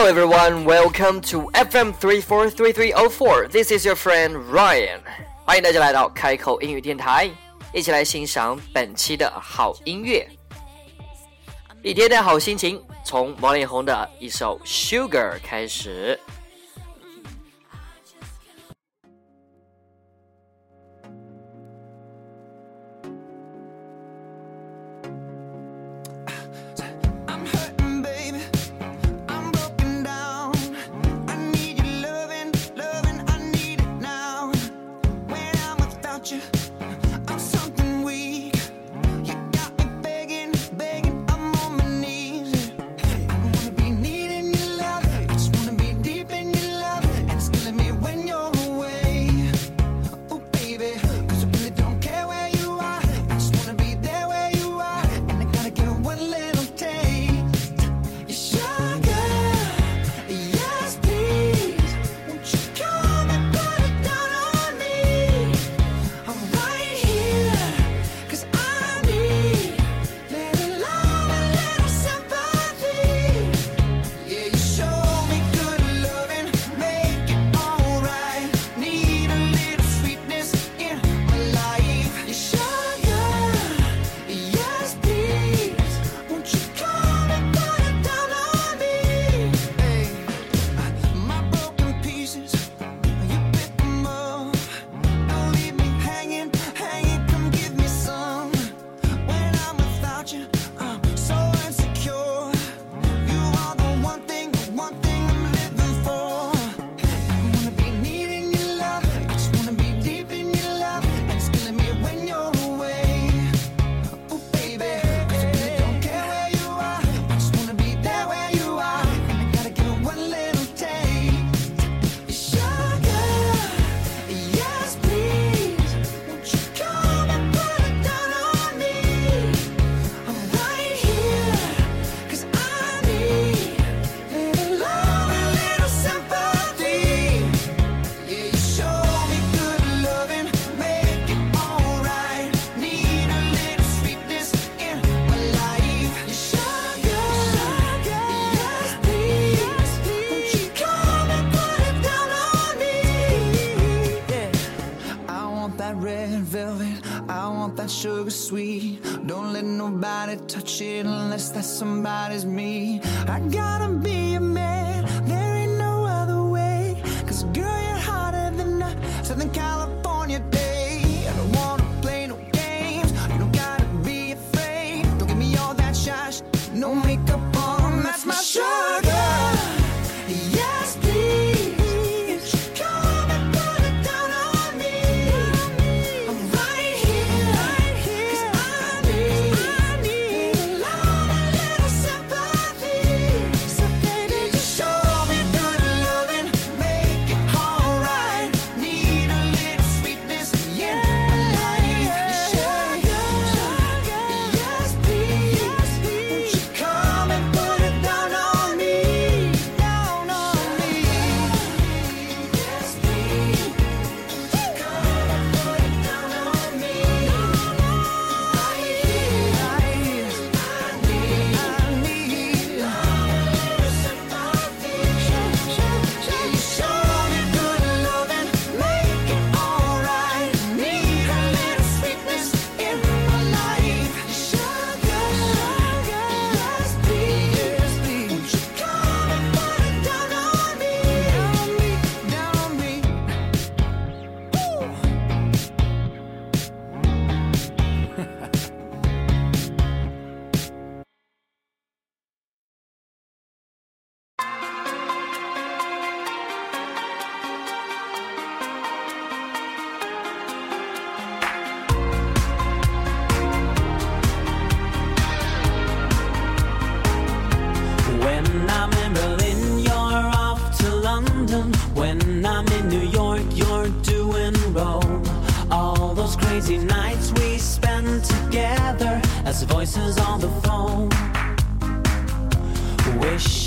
hello everyone welcome to fm three four three three four this is your friend ryan 欢迎大家来到开口英语电台一起来欣赏本期的好音乐一天的好心情从王力宏的一首 sugar 开始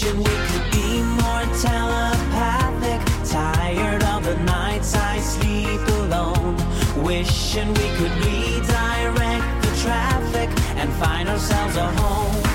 Wishing we could be more telepathic. Tired of the nights I sleep alone. Wishing we could redirect the traffic and find ourselves a home.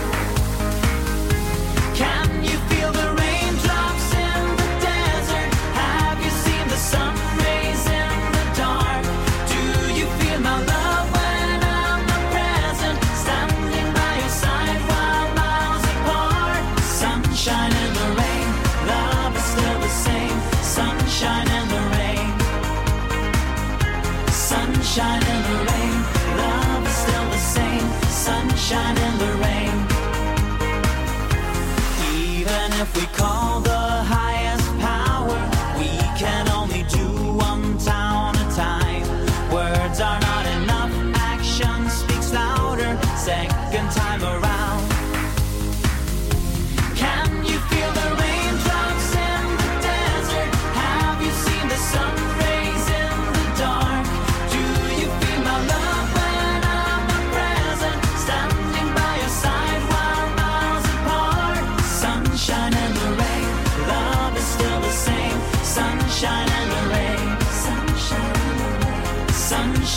sunshine in the rain. Love is still the same, sunshine in the rain. Even if we call the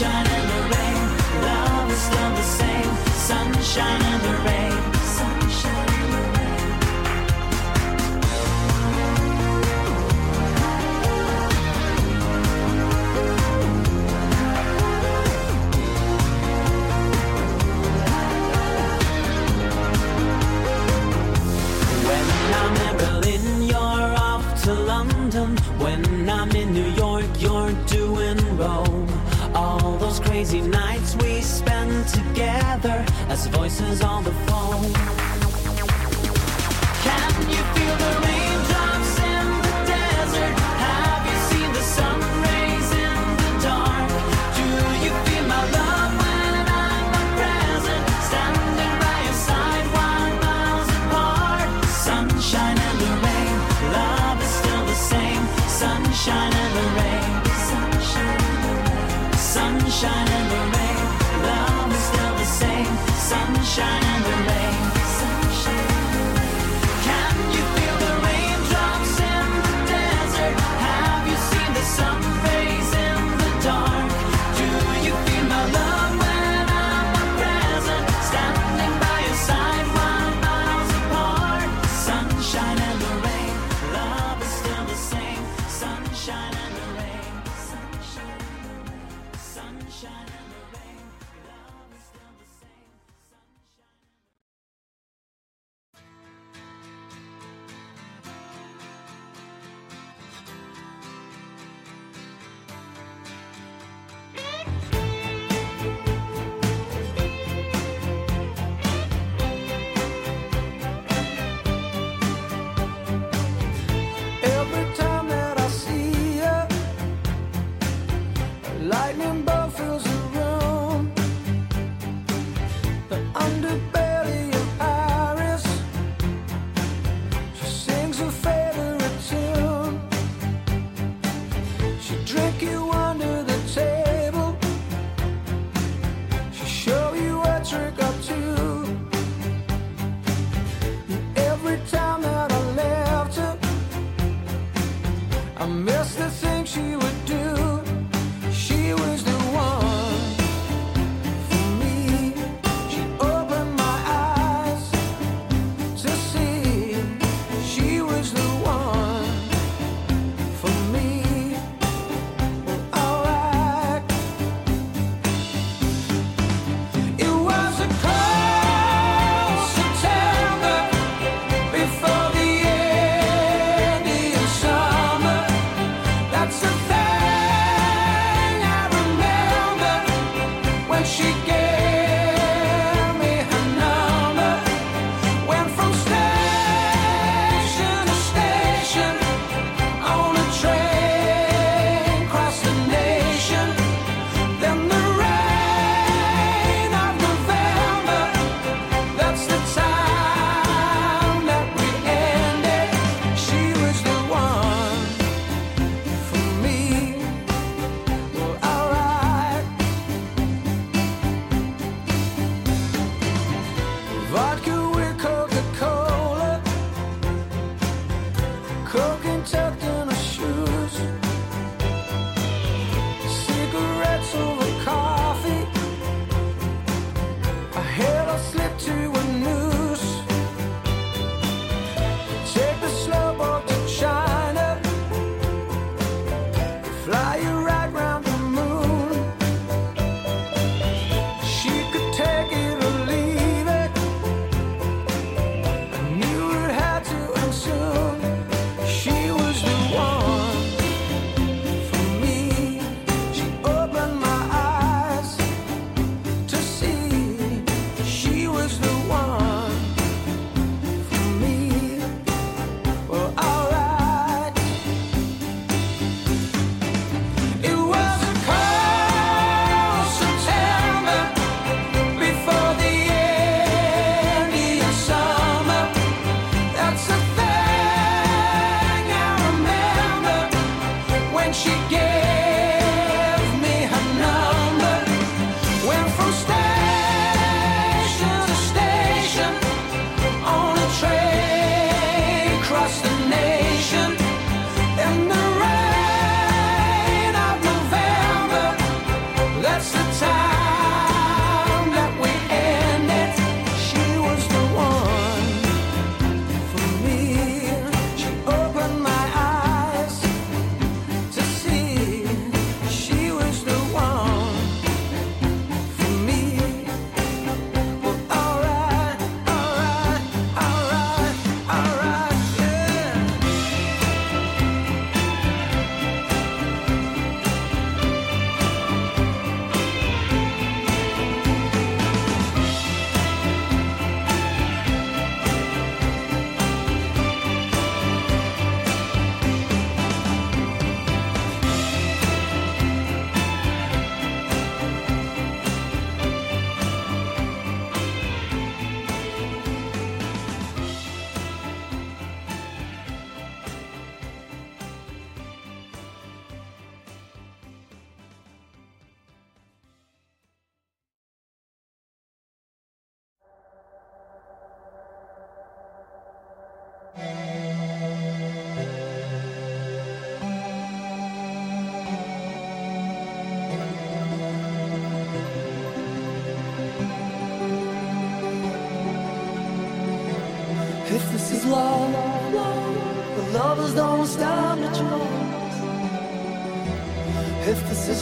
shining. crazy nights we spend together as voices on the phone. Can you feel the sunshine.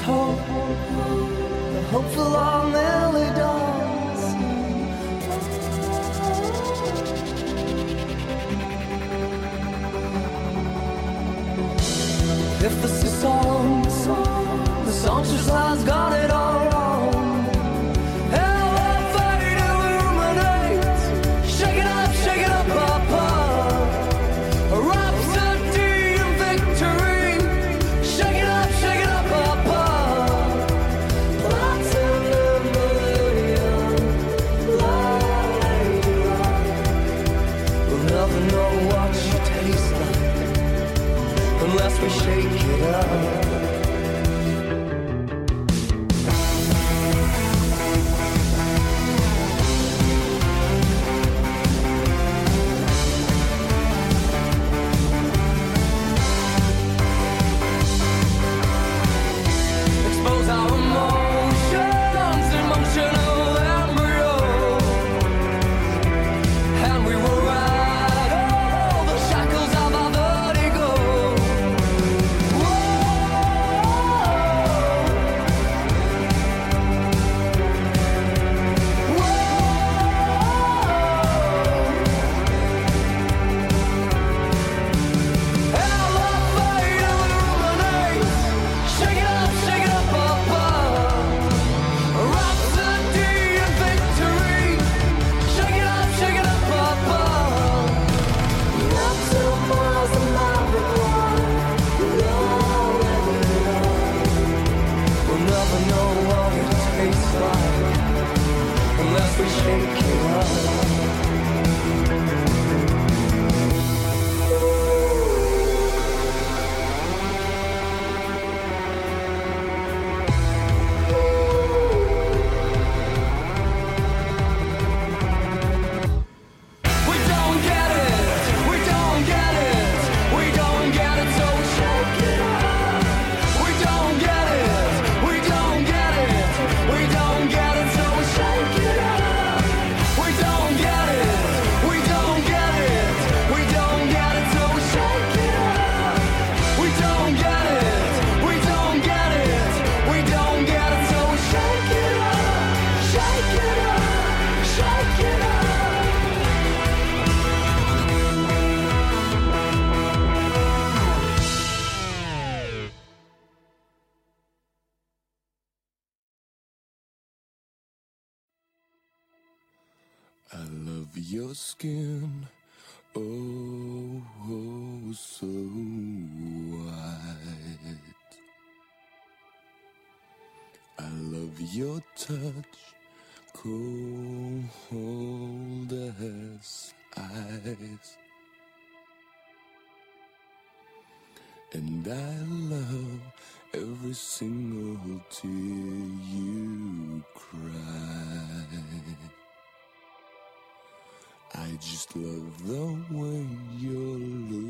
hope, the hopeful are. I love your skin, oh, oh so white. I love your touch, cold as ice. And I love every single tear you cry. I just love the way you look.